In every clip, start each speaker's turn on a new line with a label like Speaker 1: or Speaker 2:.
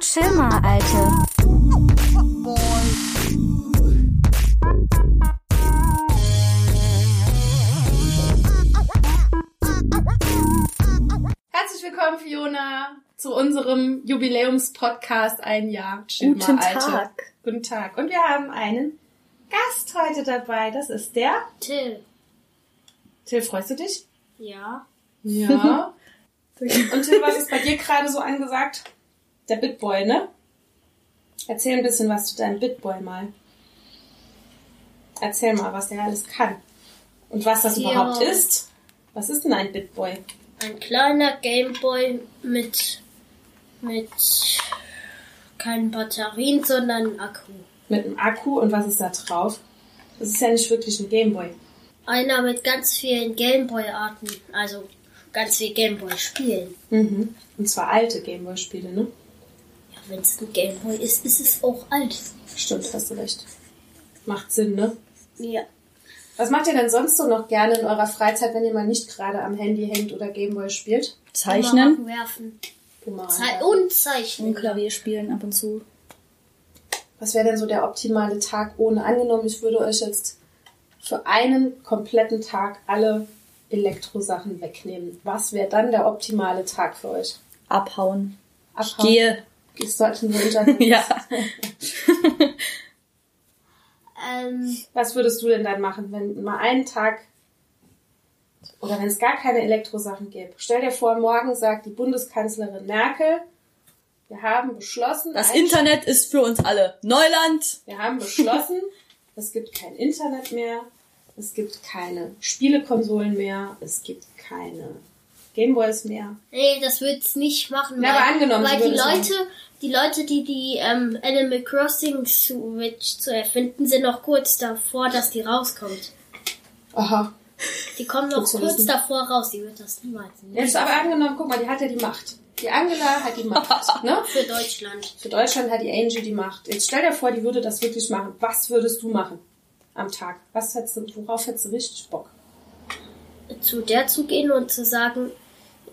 Speaker 1: Chill mal, Alte.
Speaker 2: Herzlich willkommen, Fiona, zu unserem Jubiläumspodcast Ein Jahr. Chill
Speaker 3: Guten
Speaker 2: mal, Alte.
Speaker 3: Tag.
Speaker 2: Guten Tag. Und wir haben einen Gast heute dabei. Das ist der.
Speaker 4: Till.
Speaker 2: Till, freust du dich?
Speaker 4: Ja.
Speaker 2: Ja. Und Till, was ist bei dir gerade so angesagt? Der Bitboy, ne? Erzähl ein bisschen was zu deinem Bitboy mal. Erzähl mal, was der alles kann. Und was das
Speaker 4: Ja.
Speaker 2: überhaupt ist. Was ist denn ein Bitboy?
Speaker 4: Ein kleiner Gameboy mit mit keinen Batterien, sondern einem Akku.
Speaker 2: Mit einem Akku und was ist da drauf? Das ist ja nicht wirklich ein Gameboy.
Speaker 4: Einer mit ganz vielen Gameboy-Arten, also ganz viel Gameboy-Spielen.
Speaker 2: Mhm. Und zwar alte Gameboy-Spiele, ne?
Speaker 4: Wenn es ein Gameboy ist, ist es auch alt.
Speaker 2: Stimmt, hast du recht. Macht Sinn, ne?
Speaker 4: Ja.
Speaker 2: Was macht ihr denn sonst so noch gerne in eurer Freizeit, wenn ihr mal nicht gerade am Handy hängt oder Gameboy spielt?
Speaker 3: Zeichnen
Speaker 4: werfen. Zei und
Speaker 3: und
Speaker 4: zeichnen.
Speaker 3: Klavier spielen ab und zu.
Speaker 2: Was wäre denn so der optimale Tag ohne? Angenommen, ich würde euch jetzt für einen kompletten Tag alle Elektrosachen wegnehmen. Was wäre dann der optimale Tag für euch?
Speaker 3: Abhauen.
Speaker 2: Abhauen?
Speaker 3: Gehe.
Speaker 2: Gehst du heute nur Internet?
Speaker 3: Ja.
Speaker 4: Ähm,
Speaker 2: Was würdest du denn dann machen, wenn mal einen Tag oder wenn es gar keine Elektrosachen gäbe? Stell dir vor, morgen sagt die Bundeskanzlerin Merkel, wir haben beschlossen,
Speaker 3: Das Internet ist für uns alle Neuland.
Speaker 2: wir haben beschlossen, es gibt kein Internet mehr, es gibt keine Spielekonsolen mehr, es gibt keine Gameboys mehr.
Speaker 4: nee, das wird's nicht machen.
Speaker 2: Na, aber angenommen,
Speaker 4: weil die
Speaker 2: es machen.
Speaker 4: Leute, die Leute, die die ähm, Animal Crossing Switch zu erfinden, sind noch kurz davor, dass die rauskommt.
Speaker 2: Aha.
Speaker 4: Die kommen noch kurz
Speaker 2: wissen.
Speaker 4: davor raus. Die wird das niemals nicht.
Speaker 2: Jetzt aber angenommen, guck mal, die hat ja die Macht. Die Angela hat die Macht, ne?
Speaker 4: Für Deutschland.
Speaker 2: Für Deutschland hat die Angie die Macht. Jetzt stell dir vor, die würde das wirklich machen. Was würdest du machen am Tag? Was hättest du, worauf hättest du richtig Bock?
Speaker 4: Zu der zu gehen und zu sagen,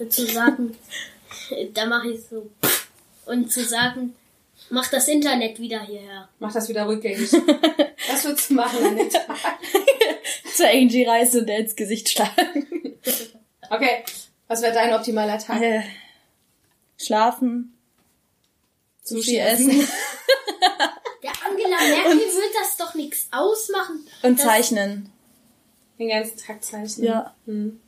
Speaker 4: zu sagen, da mache ich so und zu sagen, mach das Internet wieder hierher.
Speaker 2: Mach das wieder rückgängig. Was würdest du machen an dem Tag?
Speaker 3: Zur Angie reißen und der ins Gesicht schlagen.
Speaker 2: Okay, was wäre dein optimaler Tag?
Speaker 3: Äh, Schlafen. Sushi essen.
Speaker 4: Der Angela Merkel wird das doch nichts ausmachen.
Speaker 3: Und zeichnen.
Speaker 2: Den ganzen Tag zeichnen.
Speaker 3: Ja.
Speaker 2: Hm.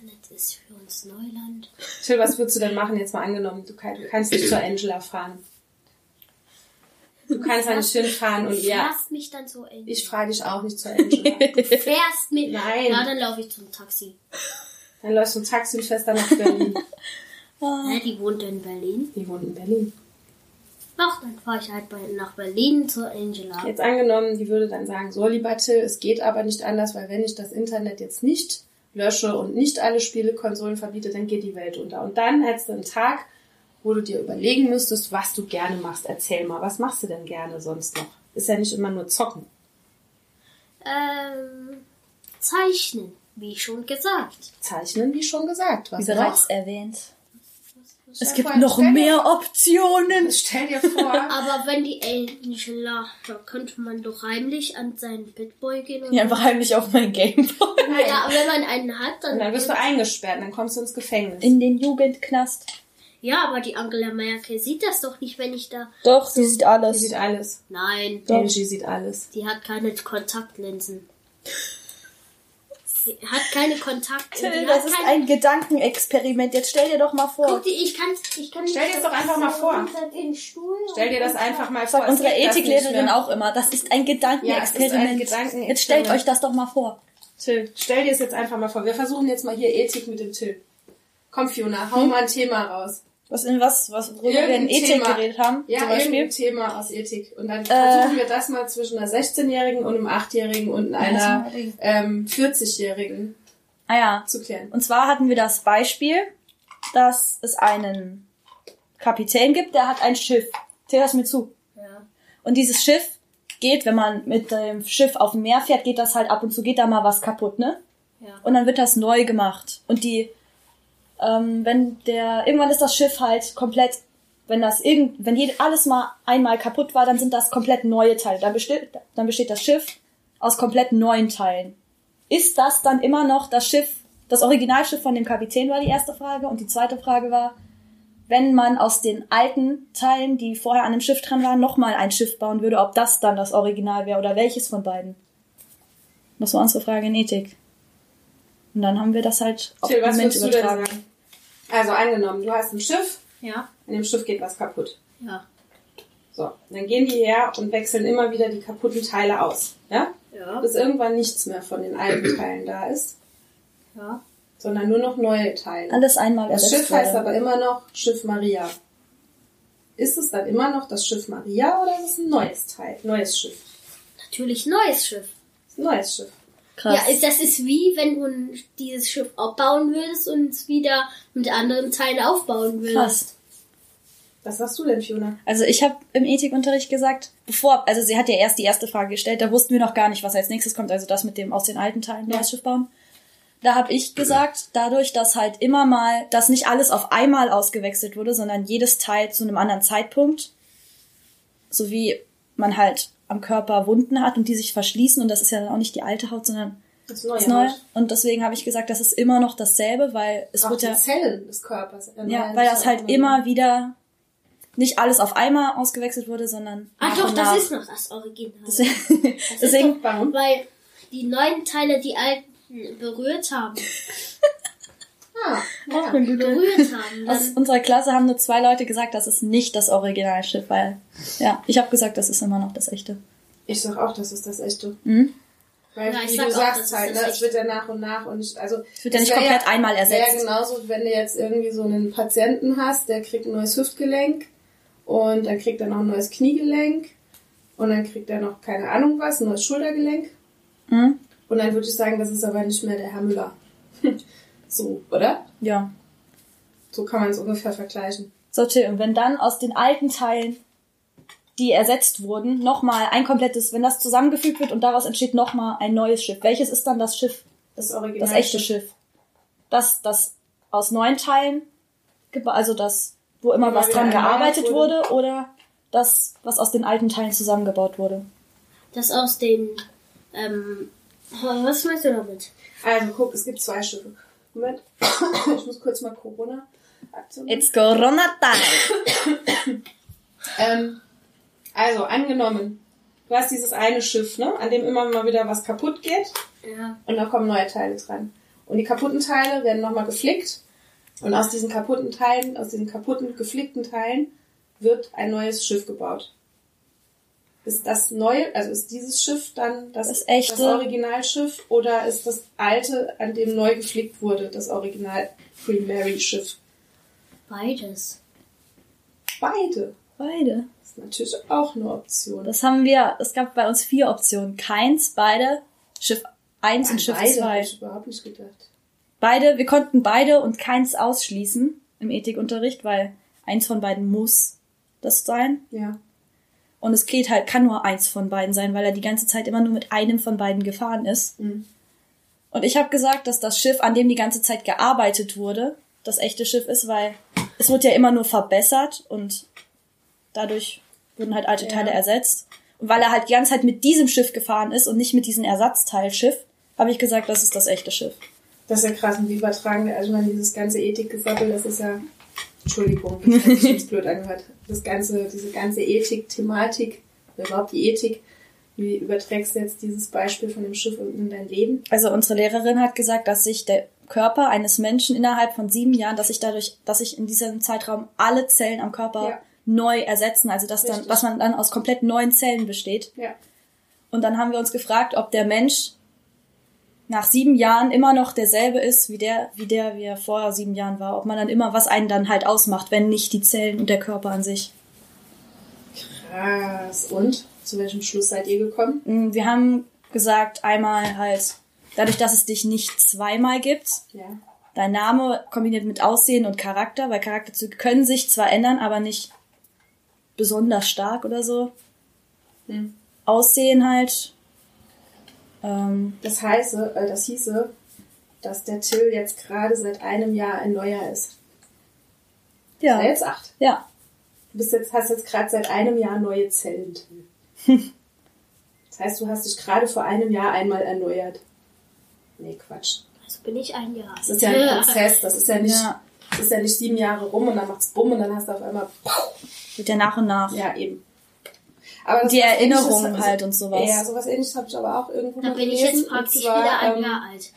Speaker 4: Internet ist für uns Neuland.
Speaker 2: Till, was würdest du denn machen, jetzt mal angenommen? Du, kann, du kannst nicht zur Angela fahren. Du kannst da nicht hinfahren und
Speaker 4: Du
Speaker 2: ja,
Speaker 4: fährst mich dann so eng.
Speaker 2: ich frage dich auch nicht zur Angela.
Speaker 4: Du fährst mit.
Speaker 2: Nein.
Speaker 4: Ja, dann laufe ich zum Taxi.
Speaker 2: Dann läufst du ein Taxi und fährst dann nach Berlin.
Speaker 4: Hä, die wohnt in Berlin.
Speaker 2: Die wohnt in Berlin.
Speaker 4: Ach, dann fahre ich halt bei, nach Berlin zur Angela.
Speaker 2: Jetzt angenommen, die würde dann sagen, so lieber Till, es geht aber nicht anders, weil wenn ich das Internet jetzt nicht lösche und nicht alle Spielekonsolen verbiete, dann geht die Welt unter. Und dann hättest du einen Tag, wo du dir überlegen müsstest, was du gerne machst. Erzähl mal, was machst du denn gerne sonst noch? Ist ja nicht immer nur zocken.
Speaker 4: Ähm, zeichnen, wie schon gesagt.
Speaker 2: Zeichnen, wie schon gesagt. Was
Speaker 3: Wie
Speaker 2: noch?
Speaker 3: bereits erwähnt. Es gibt noch mehr Optionen.
Speaker 2: Stell dir vor,
Speaker 4: Aber wenn die Angela, da könnte man doch heimlich an seinen Bitboy gehen. Und
Speaker 3: Ja, einfach heimlich auf mein Gameboy.
Speaker 4: ja, aber wenn man einen hat, dann.
Speaker 2: und dann wirst du eingesperrt, dann kommst du ins Gefängnis.
Speaker 3: In den Jugendknast.
Speaker 4: ja, aber die Angela Merkel sieht das doch nicht, wenn ich da.
Speaker 3: Doch, sie sieht alles.
Speaker 2: sieht alles.
Speaker 4: Nein,
Speaker 3: Doch.
Speaker 2: Angie sieht alles.
Speaker 4: die hat keine Kontaktlinsen. Sie hat keine Kontakte.
Speaker 3: Till, das ist
Speaker 4: kein-
Speaker 3: ein Gedankenexperiment. Jetzt stell dir doch mal vor.
Speaker 4: Guck dir, ich kann, ich kann
Speaker 2: Stell dir das doch einfach mal vor.
Speaker 4: Unter den Stuhl
Speaker 2: Stell dir das einfach mal vor.
Speaker 3: Sagt unsere Ethiklehrerin auch immer. Das ist ein
Speaker 2: Ja, es ist ein
Speaker 3: Gedankenexperiment.
Speaker 2: Gedankenexperiment.
Speaker 3: Jetzt stellt euch das doch mal vor.
Speaker 2: Till, stell dir es jetzt einfach mal vor. Wir versuchen jetzt mal hier Ethik mit dem Till. Komm, Fiona, hau mal ein Thema raus.
Speaker 3: Was in was, was worüber wir in Ethik
Speaker 2: Thema.
Speaker 3: geredet haben,
Speaker 2: Ja,
Speaker 3: zum Beispiel.
Speaker 2: Thema aus Ethik. Und dann
Speaker 3: Äh.
Speaker 2: versuchen wir das mal zwischen einer 16-Jährigen und einem 8-Jährigen und einer ähm, 40-Jährigen
Speaker 3: Ah ja.
Speaker 2: zu klären.
Speaker 3: Und zwar hatten wir das Beispiel, dass es einen Kapitän gibt, der hat ein Schiff. Zähl das mir zu.
Speaker 4: Ja.
Speaker 3: Und dieses Schiff geht, wenn man mit dem Schiff auf dem Meer fährt, geht das halt ab und zu, geht da mal was kaputt, ne?
Speaker 4: Ja.
Speaker 3: Und dann wird das neu gemacht. Und die, ähm, wenn der, irgendwann ist das Schiff halt komplett wenn das irgend, wenn jede, alles mal einmal kaputt war, dann sind das komplett neue Teile. Dann besteht, dann besteht das Schiff aus komplett neuen Teilen. Ist das dann immer noch das Schiff, das Originalschiff von dem Kapitän war die erste Frage und die zweite Frage war, wenn man aus den alten Teilen, die vorher an dem Schiff dran waren, nochmal ein Schiff bauen würde, ob das dann das Original wäre oder welches von beiden. Das war unsere Frage in Ethik. Und dann haben wir das halt auf
Speaker 2: Till,
Speaker 3: den
Speaker 2: denn
Speaker 3: übertragen.
Speaker 2: Also angenommen, du hast ein Schiff,
Speaker 4: Ja.
Speaker 2: in dem Schiff geht was kaputt.
Speaker 4: Ja.
Speaker 2: So, dann gehen die her und wechseln immer wieder die kaputten Teile aus. Ja?
Speaker 4: Ja.
Speaker 2: Bis irgendwann nichts mehr von den alten Teilen da ist,
Speaker 4: Ja.
Speaker 2: sondern nur noch neue Teile.
Speaker 3: Alles einmal
Speaker 2: Das Schiff heißt aber immer noch Schiff Maria. Ist es dann immer noch das Schiff Maria oder ist es ein neues Teil, neues Schiff?
Speaker 4: Natürlich neues Schiff.
Speaker 2: Neues Schiff.
Speaker 3: Krass.
Speaker 4: Ja, ist- das ist wie, wenn du dieses Schiff abbauen würdest und es wieder mit anderen Teilen aufbauen würdest.
Speaker 3: Krass.
Speaker 2: Was sagst du denn, Fiona?
Speaker 3: Also ich habe im Ethikunterricht gesagt, bevor, also sie hat ja erst die erste Frage gestellt, da wussten wir noch gar nicht, was als nächstes kommt, also das mit dem aus den alten Teilen
Speaker 2: Ja.
Speaker 3: neues Schiff bauen. Da habe ich gesagt, dadurch, dass halt immer mal, dass nicht alles auf einmal ausgewechselt wurde, sondern jedes Teil zu einem anderen Zeitpunkt, so wie man halt am Körper Wunden hat und die sich verschließen und das ist ja dann auch nicht die alte Haut, sondern
Speaker 2: Das neue.
Speaker 3: das neue. Und deswegen habe ich gesagt, das ist immer noch dasselbe, weil es
Speaker 2: Auch
Speaker 3: wird
Speaker 2: die
Speaker 3: ja
Speaker 2: Zellen des Körpers.
Speaker 3: ja, weil das halt immer wieder nicht alles auf einmal ausgewechselt wurde, sondern
Speaker 4: Ah doch, das ist noch das Original.
Speaker 3: Deswegen,
Speaker 4: Das ist
Speaker 3: deswegen
Speaker 4: doch,
Speaker 2: Warum?
Speaker 4: weil die neuen Teile die alten berührt haben.
Speaker 2: Ah, ja.
Speaker 4: Berührt haben.
Speaker 3: aus unserer Klasse haben nur zwei Leute gesagt, das ist nicht das Originalschiff, weil ja, ich habe gesagt, das ist immer noch das echte.
Speaker 2: Ich sag auch, das ist das echte.
Speaker 3: Mhm.
Speaker 2: Weil,
Speaker 4: Ja, ich
Speaker 2: wie
Speaker 4: sag
Speaker 2: du
Speaker 4: auch,
Speaker 2: sagst
Speaker 4: das ist
Speaker 2: halt,
Speaker 4: das
Speaker 2: ne, es
Speaker 4: Echte.
Speaker 2: wird ja nach und nach und ich, also.
Speaker 3: Es wird ja nicht komplett einmal
Speaker 2: Wäre
Speaker 3: ersetzt.
Speaker 2: genauso, wenn du jetzt irgendwie so einen Patienten hast, der kriegt ein neues Hüftgelenk und dann kriegt er noch ein neues Kniegelenk und dann kriegt er noch keine Ahnung was, ein neues Schultergelenk
Speaker 3: Mhm.
Speaker 2: und dann würde ich sagen, das ist aber nicht mehr der Herr Müller. So, oder?
Speaker 3: Ja.
Speaker 2: So kann man es ungefähr vergleichen.
Speaker 3: So, Till, und wenn dann aus den alten Teilen, die ersetzt wurden, nochmal ein komplettes, wenn das zusammengefügt wird und daraus entsteht nochmal ein neues Schiff, welches ist dann das Schiff?
Speaker 2: Das Original.
Speaker 3: Das echte Schiff. Das, das aus neun Teilen, also das, wo immer
Speaker 2: Immer
Speaker 3: was dran gearbeitet
Speaker 2: wurde.
Speaker 3: wurde, oder das, was aus den alten Teilen zusammengebaut wurde.
Speaker 4: das aus den. Ähm, was meinst du damit?
Speaker 2: Also guck, es gibt zwei Schiffe. Moment. ich muss kurz mal Corona Aktion.
Speaker 3: It's Corona Time.
Speaker 2: Ähm, also angenommen, du hast dieses eine Schiff, ne, an dem immer mal wieder was kaputt geht
Speaker 4: Ja.
Speaker 2: und da kommen neue Teile dran. Und die kaputten Teile werden nochmal geflickt und aus diesen kaputten Teilen, aus diesen kaputten, geflickten Teilen wird ein neues Schiff gebaut. Ist das neue, also ist dieses Schiff dann das,
Speaker 3: Das echte?
Speaker 2: das Originalschiff oder ist das alte, an dem neu geflickt wurde, das Original Queen Mary Schiff?
Speaker 4: Beides.
Speaker 2: Beide.
Speaker 3: Beide.
Speaker 2: Das ist natürlich auch eine Option.
Speaker 3: Das haben wir, es gab bei uns vier Optionen. Keins, beide, Schiff 1 und Schiff
Speaker 2: Beide
Speaker 3: 2.
Speaker 2: hab ich überhaupt nicht gedacht.
Speaker 3: Beide, wir konnten beide und keins ausschließen im Ethikunterricht, weil eins von beiden muss das sein.
Speaker 2: Ja.
Speaker 3: Und es geht halt, kann nur eins von beiden sein, weil er die ganze Zeit immer nur mit einem von beiden gefahren ist.
Speaker 2: Mhm.
Speaker 3: Und ich habe gesagt, dass das Schiff, an dem die ganze Zeit gearbeitet wurde, das echte Schiff ist, weil es wurde ja immer nur verbessert und dadurch wurden halt alte
Speaker 2: Ja.
Speaker 3: Teile ersetzt. Und weil er halt die ganze Zeit mit diesem Schiff gefahren ist und nicht mit diesem Ersatzteilschiff, habe ich gesagt, das ist das echte Schiff.
Speaker 2: Das ist ja krass, und wie übertragen wir, also meine, dieses ganze Ethikgesabbel, das ist ja, Entschuldigung, das blöd angehört. Das ganze, diese ganze Ethik, Thematik, oder überhaupt die Ethik, wie überträgst du jetzt dieses Beispiel von dem Schiff in dein Leben?
Speaker 3: Also unsere Lehrerin hat gesagt, dass sich der Körper eines Menschen innerhalb von sieben Jahren, dass sich dadurch, dass sich in diesem Zeitraum alle Zellen am Körper
Speaker 2: Ja.
Speaker 3: neu ersetzen, also dass dann, was man dann aus komplett neuen Zellen besteht.
Speaker 2: Ja.
Speaker 3: Und dann haben wir uns gefragt, ob der Mensch nach sieben Jahren immer noch derselbe ist, wie der, wie der, wie er vor sieben Jahren war. Ob man dann immer, was einen dann halt ausmacht, wenn nicht die Zellen und der Körper an sich.
Speaker 2: Krass. Und? Zu welchem Schluss seid ihr gekommen?
Speaker 3: Mm, Wir haben gesagt, einmal halt, dadurch, dass es dich nicht zweimal gibt,
Speaker 2: Ja.
Speaker 3: dein Name kombiniert mit Aussehen und Charakter, weil Charakterzüge können sich zwar ändern, aber nicht besonders stark oder so.
Speaker 2: Hm.
Speaker 3: Aussehen halt. Ähm,
Speaker 2: Das heiße, äh, das hieße, dass der Till jetzt gerade seit einem Jahr ein neuer ist.
Speaker 3: ja.
Speaker 2: Er ist jetzt acht.
Speaker 3: Ja.
Speaker 2: Du bist jetzt, hast jetzt gerade seit einem Jahr neue Zellen. Das heißt, du hast dich gerade vor einem Jahr einmal erneuert. Nee, Quatsch.
Speaker 4: Also bin ich ein Jahr.
Speaker 2: Das ist ja ein Prozess. Das ist ja nicht,
Speaker 3: Ja.
Speaker 2: das ist ja nicht sieben Jahre rum und dann macht's bumm und dann hast du auf einmal,
Speaker 3: Wird ja nach und nach.
Speaker 2: ja, eben. Aber das
Speaker 3: Die Erinnerungen halt und sowas.
Speaker 2: Ja, sowas ähnliches habe ich aber auch irgendwo
Speaker 4: Da
Speaker 2: mal
Speaker 4: bin ich
Speaker 2: gelesen.
Speaker 4: jetzt praktisch
Speaker 2: zwar,
Speaker 4: wieder ein
Speaker 2: ähm,
Speaker 4: Jahr alt.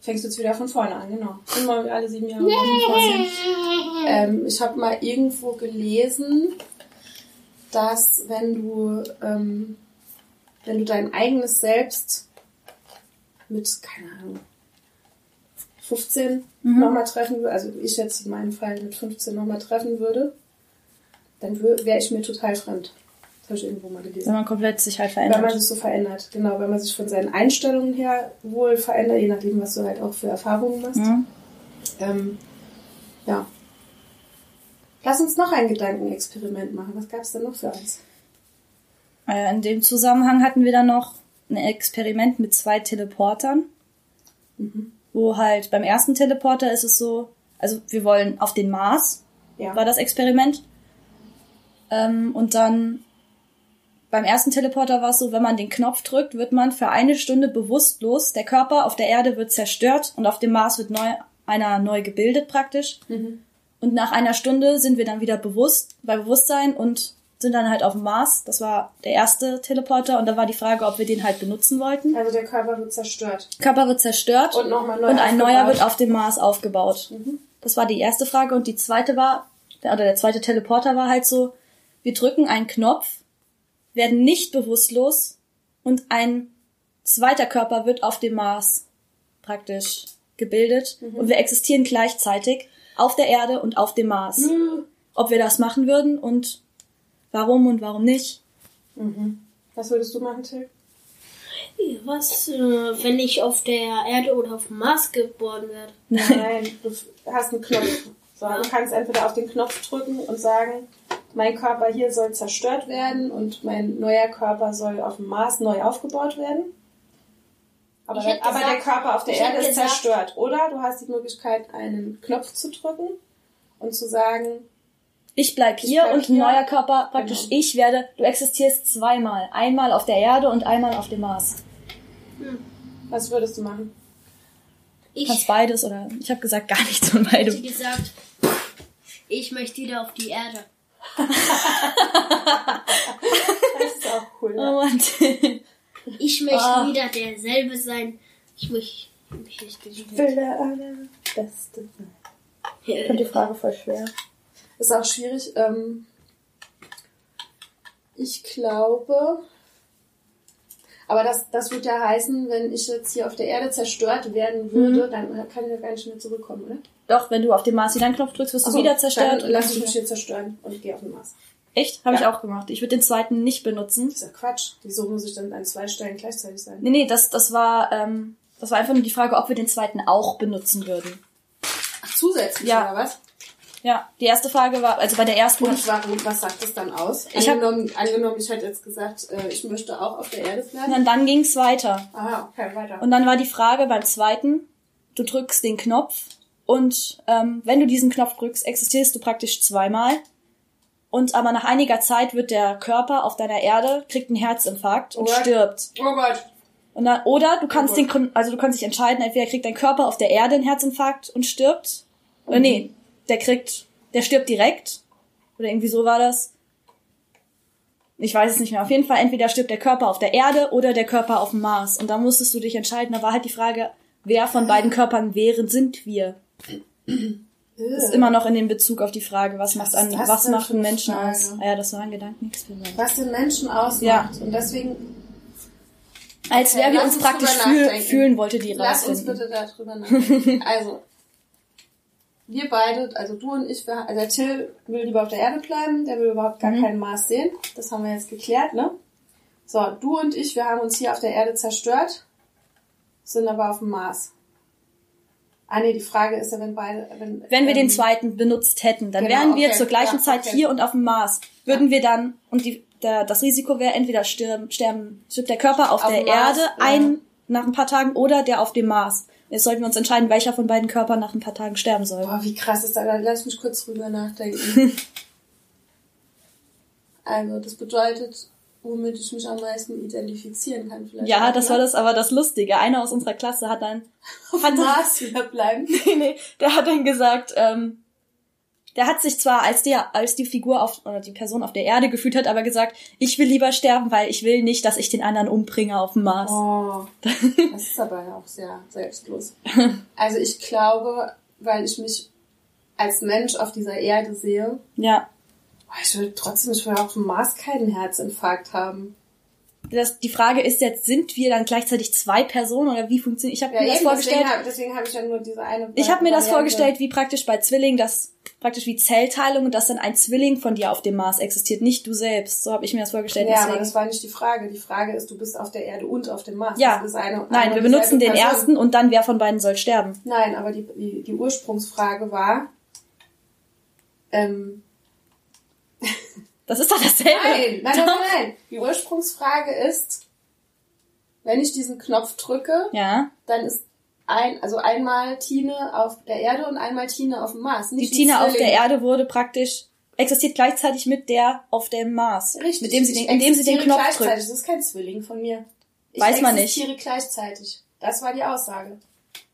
Speaker 2: Fängst du jetzt wieder von vorne an, genau. Immer alle sieben Jahre. von vorne. Ähm, ich habe mal irgendwo gelesen, dass wenn du, ähm, wenn du dein eigenes Selbst mit, keine Ahnung, 15 nochmal treffen würde, also ich jetzt in meinem Fall mit 15 nochmal treffen würde, dann wäre ich mir total fremd. Das habe ich irgendwo mal gelesen.
Speaker 3: Wenn man komplett sich halt
Speaker 2: Wenn man
Speaker 3: verändert.
Speaker 2: sich so verändert, genau, wenn man sich von seinen Einstellungen her wohl verändert, je nachdem, was du halt auch für Erfahrungen machst.
Speaker 3: Mhm.
Speaker 2: Ähm, ja. Lass uns noch ein Gedankenexperiment machen. Was gab es denn noch für eins?
Speaker 3: Äh, In dem Zusammenhang hatten wir dann noch ein Experiment mit zwei Teleportern. Wo halt beim ersten Teleporter ist es so, also wir wollen auf den Mars,
Speaker 2: Ja.
Speaker 3: war das Experiment. Ähm, und dann beim ersten Teleporter war es so, wenn man den Knopf drückt, wird man für eine Stunde bewusstlos. Der Körper auf der Erde wird zerstört und auf dem Mars wird neu, einer neu gebildet praktisch. Und nach einer Stunde sind wir dann wieder bewusst, bei Bewusstsein und sind dann halt auf dem Mars. Das war der erste Teleporter und da war die Frage, ob wir den halt benutzen wollten.
Speaker 2: Also der Körper wird zerstört.
Speaker 3: Körper wird zerstört
Speaker 2: Und nochmal neu
Speaker 3: und ein neuer
Speaker 2: aufgebaut.
Speaker 3: wird auf dem Mars aufgebaut. Das war die erste Frage und die zweite war, der- oder der zweite Teleporter war halt so, wir drücken einen Knopf, werden nicht bewusstlos und ein zweiter Körper wird auf dem Mars praktisch gebildet und wir existieren gleichzeitig auf der Erde und auf dem Mars. Ob wir das machen würden und warum und warum nicht.
Speaker 2: Was würdest du machen, Till?
Speaker 4: Was, äh, wenn ich auf der Erde oder auf dem Mars geboren werde?
Speaker 2: Nein, du hast einen Knopf. So, du kannst entweder auf den Knopf drücken und sagen, mein Körper hier soll zerstört werden und mein neuer Körper soll auf dem Mars neu aufgebaut werden. Aber,
Speaker 4: Ich
Speaker 2: der,
Speaker 4: hätte
Speaker 2: aber der
Speaker 4: gesagt-
Speaker 2: Körper auf der
Speaker 4: ich
Speaker 2: Erde ist
Speaker 4: gesagt-
Speaker 2: zerstört. Oder du hast die Möglichkeit, einen Knopf zu drücken und zu sagen,
Speaker 3: Ich bleib hier
Speaker 2: bleib
Speaker 3: und ein
Speaker 2: hier.
Speaker 3: neuer Körper, praktisch
Speaker 2: Genau.
Speaker 3: ich werde, du existierst zweimal. Einmal auf der Erde und einmal auf dem Mars.
Speaker 2: was würdest du machen?
Speaker 4: Ich
Speaker 3: Kannst beides oder ich habe gesagt gar nichts von
Speaker 4: hätte
Speaker 3: beidem.
Speaker 4: gesagt, ich möchte wieder auf die Erde.
Speaker 2: Das ist auch cool.
Speaker 3: Oh
Speaker 2: Ja.
Speaker 3: Mann.
Speaker 4: Ich möchte
Speaker 3: Ah.
Speaker 4: wieder derselbe sein. Ich möchte, ich.
Speaker 2: Will der allerbeste sein.
Speaker 3: Ich finde die Frage voll schwer.
Speaker 2: Ist auch schwierig. Ähm, ich glaube, aber das, das würde ja heißen, wenn ich jetzt hier auf der Erde zerstört werden würde, dann kann ich ja gar nicht mehr zurückkommen, oder?
Speaker 3: Doch, wenn du auf dem Mars wieder einen Knopf drückst, wirst du
Speaker 2: so,
Speaker 3: wieder zerstört.
Speaker 2: Dann lass ich mich hier zerstören und gehe auf den Mars.
Speaker 3: Echt? Habe ich
Speaker 2: Ja.
Speaker 3: auch gemacht. Ich würde den zweiten nicht benutzen.
Speaker 2: Das ist ja Quatsch. Wieso muss ich dann an zwei Stellen gleichzeitig sein?
Speaker 3: Nee, nee, das, das war, ähm, das war einfach nur die Frage, ob wir den zweiten auch benutzen würden.
Speaker 2: Ach, zusätzlich
Speaker 3: Ja.
Speaker 2: oder was?
Speaker 3: Ja, die erste Frage war, also bei der ersten,
Speaker 2: Und warum, was sagt das dann aus?
Speaker 3: Ich hab-
Speaker 2: angenommen, angenommen, ich hätte jetzt gesagt, äh, ich möchte auch auf der Erde bleiben.
Speaker 3: und dann ging's weiter.
Speaker 2: Aha, okay, weiter.
Speaker 3: Und dann war die Frage beim zweiten, du drückst den Knopf und ähm, wenn du diesen Knopf drückst, existierst du praktisch zweimal. Und aber nach einiger Zeit wird der Körper auf deiner Erde, kriegt einen Herzinfarkt und
Speaker 2: What?
Speaker 3: stirbt.
Speaker 2: oh Gott.
Speaker 3: Und dann, oder du kannst
Speaker 2: Oh
Speaker 3: den, also du kannst dich entscheiden, entweder kriegt dein Körper auf der Erde einen Herzinfarkt und stirbt, oder nee, der kriegt, der stirbt direkt, oder irgendwie so war das. Ich weiß es nicht mehr. Auf jeden Fall, entweder stirbt der Körper auf der Erde oder der Körper auf dem Mars. Und da musstest du dich entscheiden. Da war halt die Frage, wer von beiden Körpern wären, sind wir? Ist immer noch in dem Bezug auf die Frage, was macht, an, was
Speaker 2: denn
Speaker 3: macht einen Menschen
Speaker 2: Frage?
Speaker 3: aus? Ah ja, das war ein Gedankenexperiment.
Speaker 2: Was den Menschen ausmacht.
Speaker 3: Ja.
Speaker 2: Und deswegen
Speaker 3: Als
Speaker 2: Okay,
Speaker 3: wer wir uns
Speaker 2: uns
Speaker 3: praktisch fühl, fühlen wollte, die
Speaker 2: lass uns
Speaker 3: rausfinden.
Speaker 2: bitte darüber nachdenken. also, wir beide, also du und ich, wir, also der Till will lieber auf der Erde bleiben, der will überhaupt gar
Speaker 3: Mhm.
Speaker 2: keinen Mars sehen. Das haben wir jetzt geklärt, ne? So, du und ich, wir haben uns hier auf der Erde zerstört, sind aber auf dem Mars. Ah nee, die Frage ist ja, wenn beide... Wenn,
Speaker 3: Wenn wir den
Speaker 2: ähm,
Speaker 3: zweiten benutzt hätten, dann
Speaker 2: Genau,
Speaker 3: wären wir
Speaker 2: okay.
Speaker 3: zur gleichen
Speaker 2: Ja,
Speaker 3: Zeit
Speaker 2: okay.
Speaker 3: hier und auf dem Mars. Würden wir dann, und die, der, das Risiko wäre, entweder sterben, sterben, stirbt der Körper auf,
Speaker 2: Auf
Speaker 3: der
Speaker 2: Mars,
Speaker 3: Erde
Speaker 2: ja.
Speaker 3: ein, nach ein paar Tagen oder der auf dem Mars. Jetzt sollten wir uns entscheiden, welcher von beiden Körpern nach ein paar Tagen sterben soll.
Speaker 2: Boah, wie krass ist das? Da Lass mich kurz drüber nachdenken. Also das bedeutet, womit ich mich am meisten identifizieren kann. Vielleicht
Speaker 3: Ja, das war das aber das Lustige. Einer aus unserer Klasse hat dann, hat
Speaker 2: Mars wieder bleiben.
Speaker 3: nee, nee, der hat dann gesagt, ähm, der hat sich zwar als die, als die Figur auf, oder die Person auf der Erde gefühlt hat, aber gesagt, ich will lieber sterben, weil ich will nicht, dass ich den anderen umbringe auf dem Mars.
Speaker 2: Oh, das ist aber ja auch sehr selbstlos. Also ich glaube, weil ich mich als Mensch auf dieser Erde sehe,
Speaker 3: Ja.
Speaker 2: Oh, ich will trotzdem, will auf dem Mars keinen Herzinfarkt haben.
Speaker 3: Das, die Frage ist jetzt, sind wir dann gleichzeitig zwei Personen oder wie funktioniert? Ich habe
Speaker 2: Ja,
Speaker 3: mir das
Speaker 2: eben, deswegen
Speaker 3: vorgestellt.
Speaker 2: habe deswegen hab ich ja nur diese eine
Speaker 3: Ich habe mir das
Speaker 2: Variante.
Speaker 3: vorgestellt, wie praktisch bei Zwillingen, dass praktisch wie Zellteilung und dass dann ein Zwilling von dir auf dem Mars existiert, nicht du selbst. So habe ich mir das vorgestellt.
Speaker 2: Ja, aber
Speaker 3: deswegen.
Speaker 2: das war nicht die Frage. Die Frage ist, du bist auf der Erde und auf dem Mars.
Speaker 3: Ja.
Speaker 2: Das ist eine,
Speaker 3: Nein, wir benutzen den
Speaker 2: Person.
Speaker 3: ersten und dann wer von beiden soll sterben.
Speaker 2: Nein, aber die, die, die Ursprungsfrage war, ähm,
Speaker 3: Das ist doch dasselbe.
Speaker 2: Nein, nein, nein, nein. Die Ursprungsfrage ist, wenn ich diesen Knopf drücke,
Speaker 3: Ja.
Speaker 2: dann ist ein, also einmal Tine auf der Erde und einmal Tine auf dem Mars.
Speaker 3: Die Tina auf der Erde wurde praktisch existiert gleichzeitig mit der auf dem Mars.
Speaker 2: Richtig.
Speaker 3: Mit dem sie den,
Speaker 2: Ich
Speaker 3: indem sie den Knopf
Speaker 2: gleichzeitig.
Speaker 3: drückt.
Speaker 2: Das ist kein Zwilling von mir. Ich
Speaker 3: Weiß man nicht.
Speaker 2: existiere gleichzeitig. Das war die Aussage.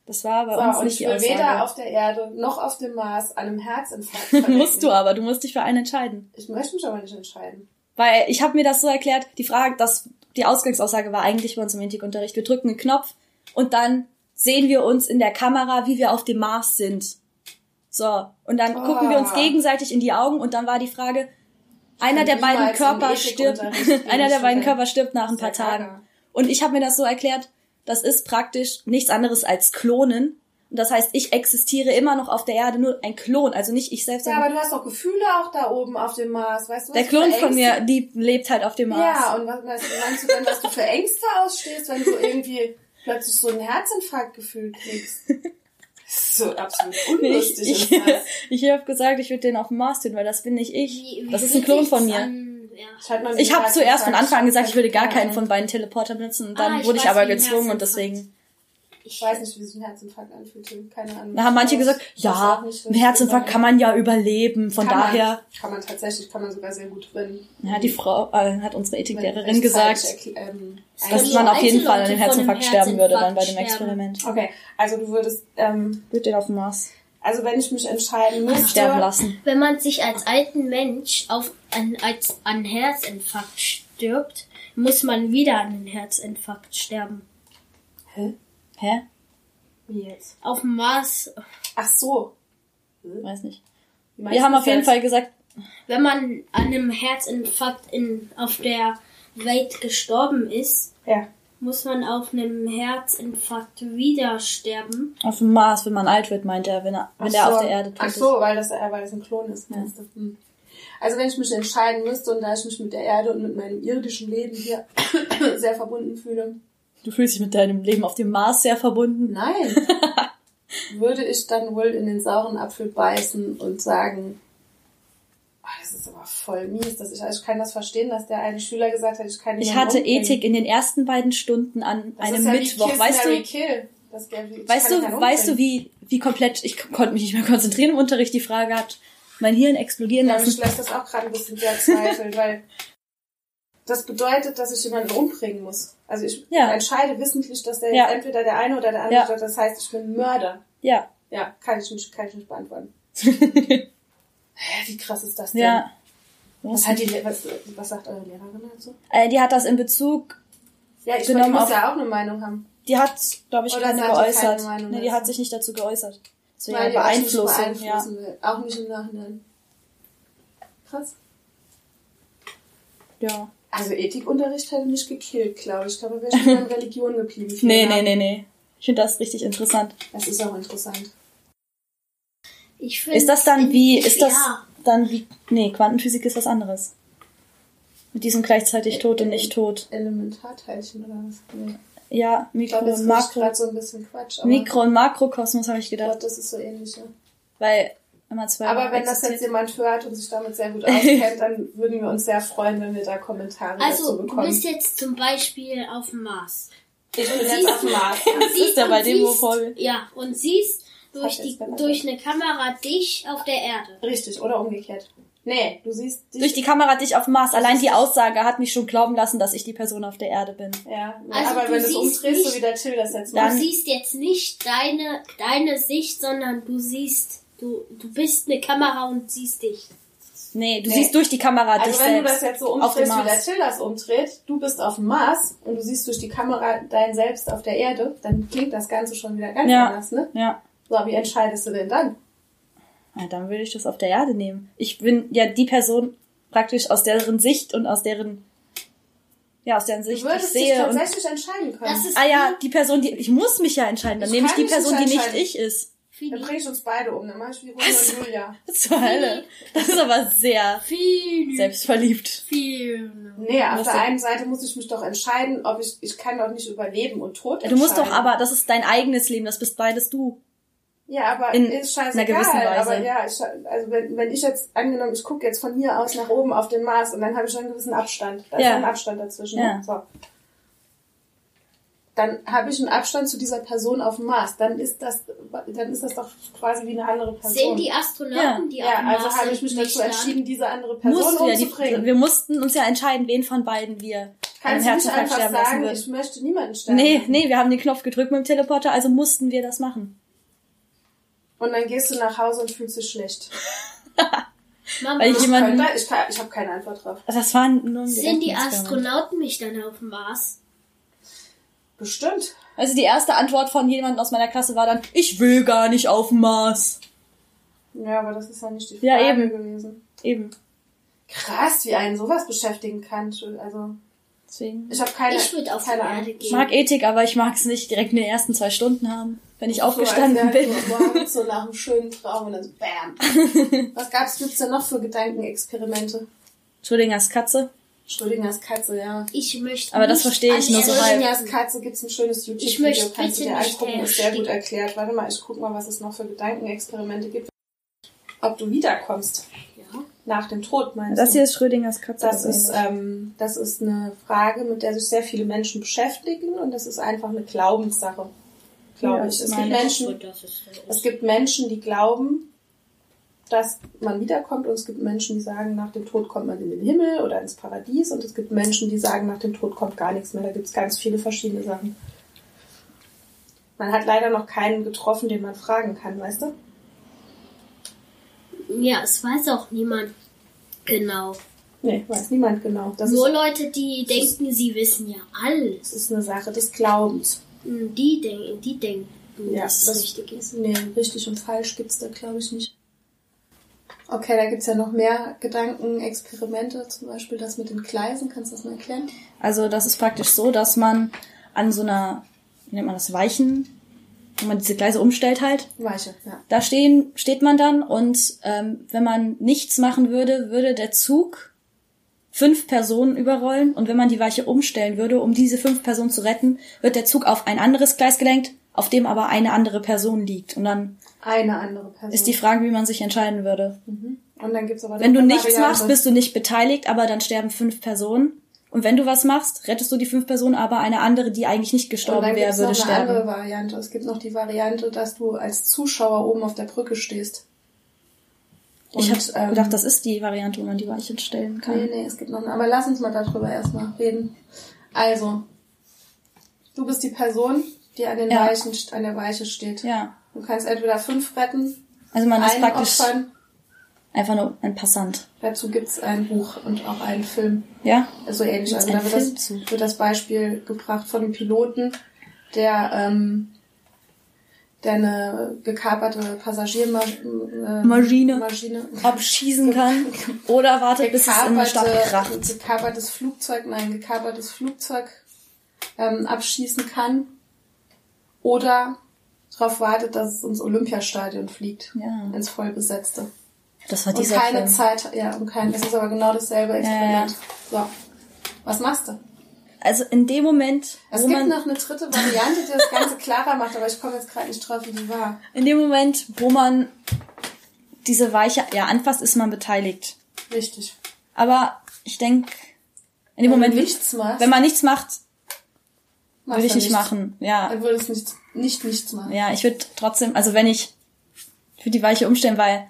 Speaker 3: Das war bei
Speaker 2: So,
Speaker 3: uns
Speaker 2: und
Speaker 3: nicht
Speaker 2: ich will
Speaker 3: Aussage.
Speaker 2: weder auf der Erde noch auf dem Mars an einem Herzinfarkt
Speaker 3: musst du aber, du musst dich für einen entscheiden.
Speaker 2: Ich möchte mich aber nicht entscheiden.
Speaker 3: Weil ich habe mir das so erklärt, die Frage, dass die Ausgangsaussage war eigentlich bei uns im Ethikunterricht, wir drücken einen Knopf und dann sehen wir uns in der Kamera, wie wir auf dem Mars sind. So, und dann
Speaker 2: Oh.
Speaker 3: gucken wir uns gegenseitig in die Augen und dann war die Frage, einer der beiden Körper stirbt, einer der beiden. Körper stirbt nach ein paar Tagen. Und ich habe mir das so erklärt, das ist praktisch nichts anderes als Klonen. Und das heißt, ich existiere immer noch auf der Erde, nur ein Klon, also nicht ich selbst,
Speaker 2: Ja, aber du hast doch Gefühle auch da oben auf dem Mars, weißt du? was
Speaker 3: der Klon von mir, die lebt halt auf dem Mars.
Speaker 2: Ja, und was, meinst du denn, was du für Ängste ausstehst, wenn du irgendwie plötzlich so einen Herzinfarktgefühl kriegst? Das ist so absolut unlustig.
Speaker 3: ich, ich, ich habe gesagt, ich würde den auf dem Mars tun, weil das bin nicht ich.
Speaker 4: Wie- wie
Speaker 3: das ist ein Klon von mir.
Speaker 4: Ja.
Speaker 2: Ich,
Speaker 3: habe zuerst von Anfang an gesagt, ich würde gar
Speaker 2: Herzinfarkt.
Speaker 3: keinen von beiden Teleporter benutzen und dann
Speaker 4: Ah, ich
Speaker 3: wurde ich
Speaker 4: weiß,
Speaker 3: aber gezwungen und
Speaker 4: Herzinfarkt.
Speaker 3: deswegen.
Speaker 2: Ich weiß nicht, wie sich ein Herzinfarkt anfühlt. Keine Ahnung.
Speaker 3: Da haben manche gesagt, ja,
Speaker 2: nicht,
Speaker 3: ein Herzinfarkt kann man ja überleben, von
Speaker 2: kann
Speaker 3: daher.
Speaker 2: Man, kann man tatsächlich, kann man sogar sehr gut drin.
Speaker 3: Ja, die Frau, äh, hat unsere Ethiklehrerin gesagt,
Speaker 2: ähm,
Speaker 3: dass man auf jeden Fall an dem
Speaker 4: einem
Speaker 3: Herzinfarkt sterben würde dann bei dem
Speaker 4: Herzinfarkt
Speaker 3: Experiment.
Speaker 2: Okay, also du würdest, ähm,
Speaker 3: würde den auf dem Mars
Speaker 2: also wenn ich mich entscheiden müsste,
Speaker 3: sterben lassen.
Speaker 4: Wenn man sich als alten Mensch auf an, als an Herzinfarkt stirbt, muss man wieder an einen Herzinfarkt sterben.
Speaker 2: Hä?
Speaker 3: Hä?
Speaker 2: Wie jetzt?
Speaker 4: Auf dem Mars,
Speaker 2: Ach so.
Speaker 3: Weiß nicht. Wir haben auf jeden Fall gesagt,
Speaker 4: wenn man an einem Herzinfarkt in, auf der Welt gestorben ist,
Speaker 2: Ja.
Speaker 4: Muss man auf einem Herzinfarkt wieder sterben.
Speaker 3: auf dem Mars, wenn man alt wird, meint er, wenn er, wenn
Speaker 2: so.
Speaker 3: auf der Erde tot
Speaker 2: Ach
Speaker 3: ist.
Speaker 2: so, weil das, äh, weil das ein Klon ist. meinst du? Hm. Also wenn ich mich entscheiden müsste und da ich mich mit der Erde und mit meinem irdischen Leben hier sehr verbunden fühle,
Speaker 3: Du fühlst dich mit deinem Leben auf dem Mars sehr verbunden.
Speaker 2: nein, würde ich dann wohl in den sauren Apfel beißen und sagen, das ist aber voll mies, dass ich, ich kann das verstehen, dass der eine Schüler gesagt hat, ich kann
Speaker 3: Ich
Speaker 2: niemanden
Speaker 3: hatte
Speaker 2: umbringen.
Speaker 3: Ethik in den ersten beiden Stunden an
Speaker 2: Das
Speaker 3: einem
Speaker 2: ist ja
Speaker 3: Mittwoch.
Speaker 2: Kiss,
Speaker 3: Weißt
Speaker 2: Mary,
Speaker 3: du,
Speaker 2: Kill. Das, ich
Speaker 3: weißt du, weißt du, wie, wie komplett, ich konnte mich nicht mehr konzentrieren im Unterricht, die Frage hat mein Hirn explodieren
Speaker 2: Ja, mich
Speaker 3: lassen.
Speaker 2: lässt das auch gerade ein bisschen sehr zweifeln, weil das bedeutet, dass ich jemanden umbringen muss. Also ich
Speaker 3: Ja.
Speaker 2: entscheide wissentlich, dass der
Speaker 3: Ja.
Speaker 2: jetzt entweder der eine oder der andere
Speaker 3: Ja.
Speaker 2: Das heißt, ich bin Mörder.
Speaker 3: Ja.
Speaker 2: Ja, kann ich nicht, kann ich nicht beantworten. Hä, wie krass ist das denn?
Speaker 3: Ja.
Speaker 2: Was, hat die, was, was sagt eure Lehrerin dazu?
Speaker 3: Äh, die hat das in Bezug,
Speaker 2: Ja, ich
Speaker 3: Genommen
Speaker 2: meine, die muss ja auch eine Meinung haben.
Speaker 3: die hat, glaube ich,
Speaker 2: Oder
Speaker 3: keine
Speaker 2: keine
Speaker 3: geäußert.
Speaker 2: Meinung
Speaker 3: nee, die hat sich nicht dazu geäußert. Das wäre
Speaker 2: Weil
Speaker 3: ja
Speaker 2: die euch nicht
Speaker 3: Beeinflussung, ja.
Speaker 2: will. Auch nicht im Nachhinein. Krass.
Speaker 3: ja.
Speaker 2: Also Ethikunterricht hätte mich gekillt, glaube ich. Ich glaube, wäre ich in Religion geblieben.
Speaker 3: Nee, nee, nee, nee. Ich finde das richtig interessant.
Speaker 2: Das ist auch interessant.
Speaker 4: Ich find,
Speaker 3: Ist das dann wie, ist das
Speaker 4: Ja.
Speaker 3: dann wie, nee, Quantenphysik ist was anderes. Mit diesem gleichzeitig tot und nicht tot.
Speaker 2: Elementarteilchen oder was? Nee.
Speaker 3: Ja,
Speaker 2: Ich
Speaker 3: Mikro
Speaker 2: jetzt
Speaker 3: und
Speaker 2: ist
Speaker 3: Makro.
Speaker 2: so ein bisschen Quatsch. Aber
Speaker 3: Mikro- und Makrokosmos habe ich
Speaker 2: ich
Speaker 3: gedacht.
Speaker 2: glaube, das ist so ähnlich. Ja.
Speaker 3: Weil immer zwei
Speaker 2: Aber wenn das
Speaker 3: existiert.
Speaker 2: jetzt jemand hört und sich damit sehr gut auskennt, dann würden wir uns sehr freuen, wenn wir da Kommentare dazu
Speaker 4: Also, du
Speaker 2: bekommen.
Speaker 4: bist jetzt zum Beispiel auf dem Mars.
Speaker 2: ich bin
Speaker 4: siehst
Speaker 2: jetzt auf dem Mars. Ja.
Speaker 4: Und siehst,
Speaker 3: ja bei dem, wo voll-
Speaker 4: Ja, und siehst durch, die, durch eine Kamera dich auf der Erde.
Speaker 2: Richtig, oder umgekehrt. Nee, du siehst dich.
Speaker 3: Durch die Kamera dich auf dem Mars. Allein die Aussage hat mich schon glauben lassen, dass ich die Person auf der Erde bin.
Speaker 2: ja,
Speaker 4: Also
Speaker 2: aber
Speaker 4: du
Speaker 2: wenn du es
Speaker 4: siehst
Speaker 2: umdrehst, so
Speaker 4: nicht-
Speaker 2: wie der Till das jetzt
Speaker 4: Du
Speaker 2: macht.
Speaker 4: siehst jetzt nicht deine, deine Sicht, sondern du siehst, du, du bist eine Kamera und siehst dich.
Speaker 3: Nee, du
Speaker 2: Nee.
Speaker 3: siehst durch die Kamera
Speaker 2: Also
Speaker 3: dich
Speaker 2: wenn du das jetzt so
Speaker 3: auf dem
Speaker 2: umdrehst, wie der
Speaker 3: Mars.
Speaker 2: Till das umdreht, du bist auf dem Mars und du siehst durch die Kamera dein Selbst auf der Erde, dann klingt das Ganze schon wieder ganz
Speaker 3: Ja.
Speaker 2: anders, ne?
Speaker 3: Ja.
Speaker 2: So, wie entscheidest du denn dann?
Speaker 3: ja. Dann würde ich das auf der Erde nehmen. Ich bin ja die Person praktisch aus deren Sicht und aus deren, ja, aus deren
Speaker 2: Du
Speaker 3: Sicht ich
Speaker 2: würdest dich
Speaker 3: sehe. Und,
Speaker 2: tatsächlich entscheiden können.
Speaker 4: Das ist
Speaker 3: ah ja, die Person, die, ich muss mich ja entscheiden. Dann
Speaker 2: Ich
Speaker 3: nehme ich die Person, die
Speaker 2: nicht entscheiden.
Speaker 3: ich ist.
Speaker 2: dann
Speaker 4: Fini.
Speaker 2: bring ich uns beide um, dann mach ich wie
Speaker 3: Was?
Speaker 2: und Julia.
Speaker 3: Zur Hölle. Das ist aber sehr
Speaker 4: Viel,
Speaker 3: selbstverliebt.
Speaker 4: viel.
Speaker 2: Nee, auf der
Speaker 3: du-
Speaker 2: einen Seite muss ich mich doch entscheiden, ob ich, ich kann doch nicht über Leben und Tod
Speaker 3: Du musst doch
Speaker 2: entscheiden.
Speaker 3: aber, das ist dein eigenes Leben, das bist beides du.
Speaker 2: Ja, aber
Speaker 3: in
Speaker 2: ist
Speaker 3: einer
Speaker 2: scheißegal.
Speaker 3: gewissen Weise.
Speaker 2: Aber ja, ich, also wenn, wenn ich jetzt angenommen, ich gucke jetzt von hier aus nach oben auf den Mars und dann habe ich schon einen gewissen Abstand. Da ist
Speaker 3: Ja.
Speaker 2: ein Abstand dazwischen.
Speaker 3: Ja.
Speaker 2: Ne? So. Dann habe ich einen Abstand zu dieser Person auf dem Mars. Dann ist das, dann ist das doch quasi wie eine andere Person.
Speaker 4: Sehen die Astronauten, die
Speaker 2: ja,
Speaker 4: am
Speaker 2: also
Speaker 4: Mars
Speaker 2: habe ich mich
Speaker 4: nicht
Speaker 2: dazu entschieden, diese andere Person
Speaker 3: Musst ja,
Speaker 2: umzubringen.
Speaker 3: die, wir mussten uns ja entscheiden, wen von beiden wir
Speaker 2: Kannst du nicht einfach sagen,
Speaker 3: würden.
Speaker 2: ich möchte niemanden sterben
Speaker 3: Nee, nee, wir haben den Knopf gedrückt mit dem Teleporter, also mussten wir das machen.
Speaker 2: Und dann gehst du nach Hause und fühlst dich schlecht.
Speaker 4: Mama,
Speaker 3: Weil ich
Speaker 2: Ich,
Speaker 3: jemanden-
Speaker 2: könnte, ich, kann- ich habe keine Antwort drauf.
Speaker 3: Das war nur ein
Speaker 4: sind die. Astronauten mich dann auf dem Mars?
Speaker 2: Bestimmt.
Speaker 3: Also die erste Antwort von jemandem aus meiner Klasse war dann, ich will gar nicht auf dem Mars.
Speaker 2: Ja, aber das ist ja nicht die Frage
Speaker 3: Ja, eben.
Speaker 2: gewesen.
Speaker 3: Eben.
Speaker 2: Krass, wie einen sowas beschäftigen kann. Also,
Speaker 3: Deswegen.
Speaker 2: ich habe keine,
Speaker 4: Ich würd auf die
Speaker 2: keine
Speaker 4: Erde gehen.
Speaker 3: Ich mag Ethik, aber ich mag es nicht direkt in den ersten zwei Stunden haben, wenn ich
Speaker 2: So,
Speaker 3: aufgestanden
Speaker 2: als
Speaker 3: bin.
Speaker 2: so morgens so nach einem schönen Traum und dann so BAM. Was gab's, gibt's denn noch für Gedankenexperimente?
Speaker 3: Schrödingers Katze.
Speaker 2: Schrödingers Katze, ja.
Speaker 4: Ich möchte
Speaker 3: Aber das verstehe ich nur so halb.
Speaker 2: Schrödingers. Katze gibt's ein schönes
Speaker 4: Ich
Speaker 2: YouTube-Video,
Speaker 4: möchte
Speaker 2: kannst du dir
Speaker 4: nicht
Speaker 2: angucken, ist sehr gut erklärt. Warte mal, ich guck mal, was es noch für Gedankenexperimente gibt. Ob du wiederkommst.
Speaker 4: Ja.
Speaker 2: Nach dem Tod, meinst
Speaker 3: Das
Speaker 2: du?
Speaker 3: hier ist Schrödingers Katze.
Speaker 2: Das ist, ähm, das ist eine Frage, mit der sich sehr viele Menschen beschäftigen und das ist einfach eine Glaubenssache, glaube
Speaker 3: Ja,
Speaker 2: ich. Es gibt. Menschen,
Speaker 4: so.
Speaker 2: es gibt Menschen, die glauben, dass man wiederkommt und es gibt Menschen, die sagen, nach dem Tod kommt man in den Himmel oder ins Paradies und es gibt Menschen, die sagen, nach dem Tod kommt gar nichts mehr. Da gibt es ganz viele verschiedene Sachen. Man hat leider noch keinen getroffen, den man fragen kann, weißt du?
Speaker 4: Ja, es weiß auch niemand genau.
Speaker 2: Nee, weiß niemand genau. Das
Speaker 4: Nur
Speaker 2: ist,
Speaker 4: Leute, die denken, sie wissen ja alles.
Speaker 2: das ist eine Sache des Glaubens.
Speaker 4: Hm, Die denken, die denken,
Speaker 2: Ja,
Speaker 4: dass es
Speaker 2: das-
Speaker 4: richtig ist.
Speaker 2: Nee, richtig und falsch gibt's da, glaube ich, nicht. Okay, da gibt's ja noch mehr Gedankenexperimente, zum Beispiel das mit den Gleisen. Kannst du das mal erklären?
Speaker 3: Also das ist praktisch so, dass man an so einer, wie nennt man das, Weichen, wo man diese Gleise umstellt halt,
Speaker 2: Weiche, ja.
Speaker 3: da stehen, steht man dann und ähm, wenn man nichts machen würde, würde der Zug fünf Personen überrollen und wenn man die Weiche umstellen würde, um diese fünf Personen zu retten, wird der Zug auf ein anderes Gleis gelenkt, auf dem aber eine andere Person liegt. Und dann
Speaker 2: Eine andere Person.
Speaker 3: ist die Frage, wie man sich entscheiden würde.
Speaker 2: Mhm. Und dann gibt's aber
Speaker 3: Wenn du nichts
Speaker 2: Variante.
Speaker 3: machst, bist du nicht beteiligt, aber dann sterben fünf Personen. Und wenn du was machst, rettest du die fünf Personen, aber eine andere, die eigentlich nicht gestorben wäre, würde
Speaker 2: noch eine andere
Speaker 3: sterben.
Speaker 2: Variante. Es gibt noch die Variante, dass du als Zuschauer oben auf der Brücke stehst.
Speaker 3: Ich
Speaker 2: Und,
Speaker 3: habe
Speaker 2: ähm,
Speaker 3: gedacht, das ist die Variante, wo man die Weichen stellen kann.
Speaker 2: Nee, nee, es gibt noch eine. Aber lass uns mal darüber erstmal reden. Also, du bist die Person, die an, den
Speaker 3: Ja.
Speaker 2: Weichen, an der Weiche steht.
Speaker 3: Ja.
Speaker 2: Du kannst entweder fünf retten,
Speaker 3: Also man ist praktisch
Speaker 2: opfern.
Speaker 3: einfach nur ein Passant.
Speaker 2: Dazu gibt's ein Buch und auch einen Film.
Speaker 3: Ja?
Speaker 2: So ähnlich.
Speaker 3: Gibt's
Speaker 2: Also da wird das, wird das Beispiel gebracht von einem Piloten, der, ähm, der eine gekaperte Passagiermaschine äh,
Speaker 3: Maschine. Abschießen kann. Oder wartet, bis es in eine Stadt kracht.
Speaker 2: gekapertes Flugzeug, nein, gekapertes Flugzeug ähm, abschießen kann. Oder darauf wartet, dass es ins Olympiastadion fliegt.
Speaker 3: Ja.
Speaker 2: Ins vollbesetzte.
Speaker 3: Das war
Speaker 2: Und
Speaker 3: dieser
Speaker 2: keine
Speaker 3: Film.
Speaker 2: Zeit, ja, und kein, es ist aber genau dasselbe Experiment. So. Was machst du?
Speaker 3: Also in dem Moment,
Speaker 2: Es
Speaker 3: wo
Speaker 2: gibt
Speaker 3: man,
Speaker 2: noch eine dritte Variante, die das Ganze klarer macht, aber ich komme jetzt gerade nicht drauf, wie die war.
Speaker 3: in dem Moment, wo man diese Weiche, ja, anfasst, ist man beteiligt.
Speaker 2: Richtig.
Speaker 3: Aber ich denke, in dem
Speaker 2: Wenn
Speaker 3: Moment,
Speaker 2: nichts machst,
Speaker 3: wenn man nichts macht, würde ich nicht
Speaker 2: nichts.
Speaker 3: machen. Ja,
Speaker 2: Dann würdest du nicht, nicht nichts machen.
Speaker 3: ja, ich würde trotzdem, also wenn ich, ich würde die Weiche umstellen, weil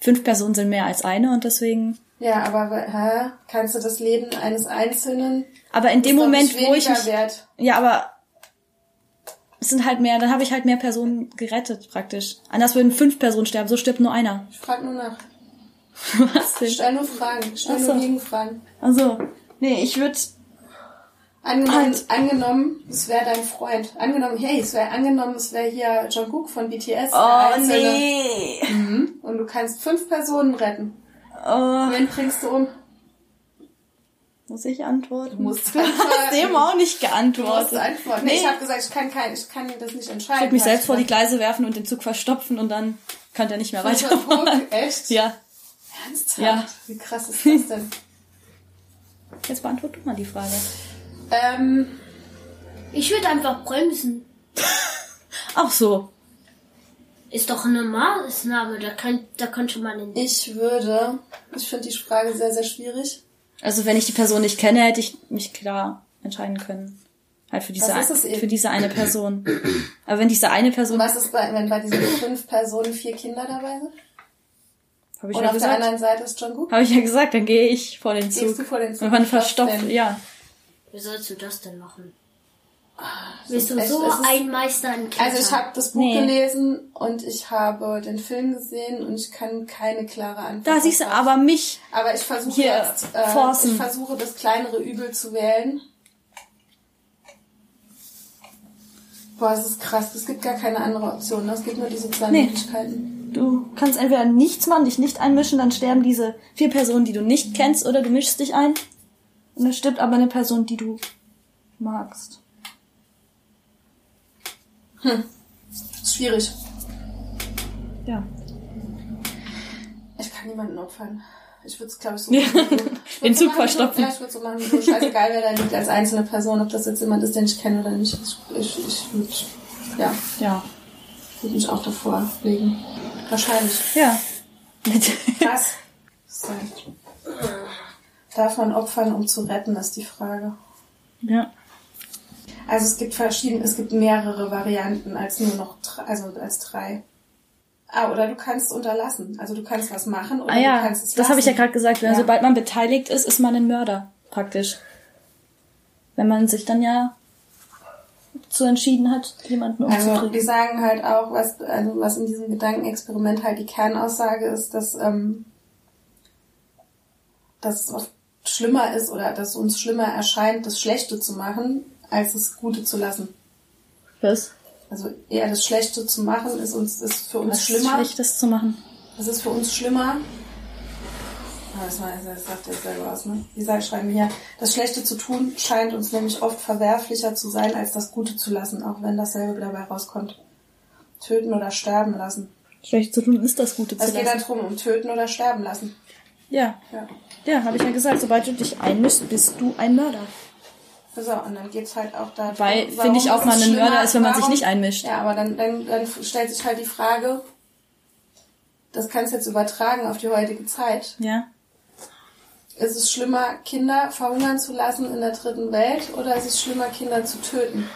Speaker 3: fünf Personen sind mehr als eine und deswegen.
Speaker 2: Ja, aber hä? kannst du das Leben eines Einzelnen
Speaker 3: Aber in dem Moment, wo ich mich,
Speaker 2: wert?
Speaker 3: ja, aber es sind halt mehr, dann habe ich halt mehr Personen gerettet praktisch. Anders würden fünf Personen sterben, so stirbt nur einer.
Speaker 2: Ich frag nur nach.
Speaker 3: Was denn?
Speaker 2: Stell nur Fragen. Stell
Speaker 3: Ach so.
Speaker 2: nur Gegenfragen.
Speaker 3: Also, nee, ich würde
Speaker 2: Angenommen,
Speaker 3: Halt.
Speaker 2: angenommen, es wäre dein Freund. Angenommen, hey, es wäre angenommen, es wäre hier Jungkook von BTS.
Speaker 3: Oh nee.
Speaker 2: Mhm. Und du kannst fünf Personen retten.
Speaker 3: Oh,
Speaker 2: Wen bringst du um?
Speaker 3: Muss ich antworten?
Speaker 2: Du musst
Speaker 3: du hast dem auch nicht
Speaker 2: Du musst
Speaker 3: geantwortet.
Speaker 2: antworten. Nee.
Speaker 3: Nee.
Speaker 2: Ich habe gesagt, ich kann kein, ich kann das nicht entscheiden.
Speaker 3: Ich würde mich selbst vor die. Gleise werfen und den Zug verstopfen und dann könnte er nicht mehr weiterfahren.
Speaker 2: Echt?
Speaker 3: Ja,
Speaker 2: Ernsthaft?
Speaker 3: Ja.
Speaker 2: Wie krass ist das denn?
Speaker 3: jetzt beantwort du mal die Frage.
Speaker 2: ähm,
Speaker 4: Ich würde einfach bremsen.
Speaker 3: Ach so.
Speaker 4: Ist doch eine Maßnahme, da, kann, da könnte man in
Speaker 2: ich würde, ich finde die Frage sehr, sehr schwierig.
Speaker 3: Also wenn ich die Person nicht kenne, hätte ich mich klar entscheiden können. Halt für diese,
Speaker 2: Was ist es eben?
Speaker 3: für diese eine Person. Aber wenn diese eine Person,
Speaker 2: Was ist bei, wenn bei diesen fünf Personen vier Kinder dabei sind?
Speaker 3: habe ich
Speaker 2: Und
Speaker 3: ja
Speaker 2: auf der
Speaker 3: gesagt,
Speaker 2: anderen Seite ist Jungkook?
Speaker 3: habe ich ja gesagt, dann gehe ich vor den Zug.
Speaker 2: Gehst du vor den Zug?
Speaker 3: Und man verstopft, ja.
Speaker 4: Wie sollst du das denn machen? Bist
Speaker 2: ist
Speaker 4: du so
Speaker 2: ist-
Speaker 4: ein Meister in Klettern?
Speaker 2: Also ich habe das Buch
Speaker 3: Nee.
Speaker 2: gelesen und ich habe den Film gesehen und ich kann keine klare Antwort.
Speaker 3: Da siehst du aber mich.
Speaker 2: Aber ich versuche jetzt, äh,
Speaker 3: forcen.
Speaker 2: ich versuche das kleinere Übel zu wählen. Boah, es ist krass. Es gibt gar keine andere Option. ne? Es gibt nur diese zwei
Speaker 3: Nee.
Speaker 2: Möglichkeiten.
Speaker 3: Du kannst entweder nichts machen, dich nicht einmischen, dann sterben diese vier Personen, die du nicht kennst, oder du mischst dich ein. Und dann stirbt aber eine Person, die du magst.
Speaker 2: Ist schwierig.
Speaker 3: Ja.
Speaker 2: Ich kann niemanden opfern. Ich würde es, glaube ich, so machen.
Speaker 3: Den
Speaker 2: so
Speaker 3: Zug verstopfen.
Speaker 2: Ja, ich würde so machen, du. Scheißegal, wer da liegt als einzelne Person, ob das jetzt jemand ist, den ich kenne oder nicht. Ich, ich, ich würde, ja,
Speaker 3: Ja.
Speaker 2: würde mich auch davor legen. Wahrscheinlich.
Speaker 3: Ja.
Speaker 2: Krass. So. Darf man opfern, um zu retten, ist die Frage.
Speaker 3: ja.
Speaker 2: Also es gibt verschiedene, es gibt mehrere Varianten als nur noch, also als drei. Ah, oder du kannst unterlassen. Also du kannst was machen oder
Speaker 3: Ah
Speaker 2: du
Speaker 3: ja,
Speaker 2: kannst es
Speaker 3: das habe ich ja
Speaker 2: lassen.
Speaker 3: gerade gesagt. Wenn,
Speaker 2: Ja.
Speaker 3: Sobald man beteiligt ist, ist man ein Mörder, praktisch. Wenn man sich dann ja zu entschieden hat, jemanden
Speaker 2: Also
Speaker 3: umzubringen.
Speaker 2: die sagen halt auch, was, also was in diesem Gedankenexperiment halt die Kernaussage ist, dass, ähm, dass es oft schlimmer ist oder dass uns schlimmer erscheint, das Schlechte zu machen, als das Gute zu lassen.
Speaker 3: Was?
Speaker 2: Also eher das Schlechte zu machen ist uns ist für uns
Speaker 3: Was
Speaker 2: schlimmer.
Speaker 3: Schlechtes zu machen.
Speaker 2: Das ist für uns schlimmer. Ah, Das, war, das sagt selber aus, ne? Schreiben hier, das Schlechte zu tun scheint uns nämlich oft verwerflicher zu sein, als das Gute zu lassen, auch wenn dasselbe dabei rauskommt. Töten oder sterben lassen.
Speaker 3: Schlecht zu tun ist das Gute zu
Speaker 2: Es geht
Speaker 3: lassen.
Speaker 2: drum, um töten oder sterben lassen.
Speaker 3: Ja,
Speaker 2: Ja.
Speaker 3: ja, habe ich ja gesagt. Sobald du dich einmischst, bist du ein Mörder.
Speaker 2: So, und dann geht's halt auch darum,
Speaker 3: Weil, finde ich, auch
Speaker 2: ist
Speaker 3: mal ein Mörder ist, wenn man sich
Speaker 2: Warum-
Speaker 3: nicht einmischt.
Speaker 2: Ja, aber dann, dann, dann stellt sich halt die Frage, das kannst du jetzt übertragen auf die heutige Zeit.
Speaker 3: Ja.
Speaker 2: Ist es schlimmer, Kinder verhungern zu lassen in der dritten Welt oder ist es schlimmer, Kinder zu töten?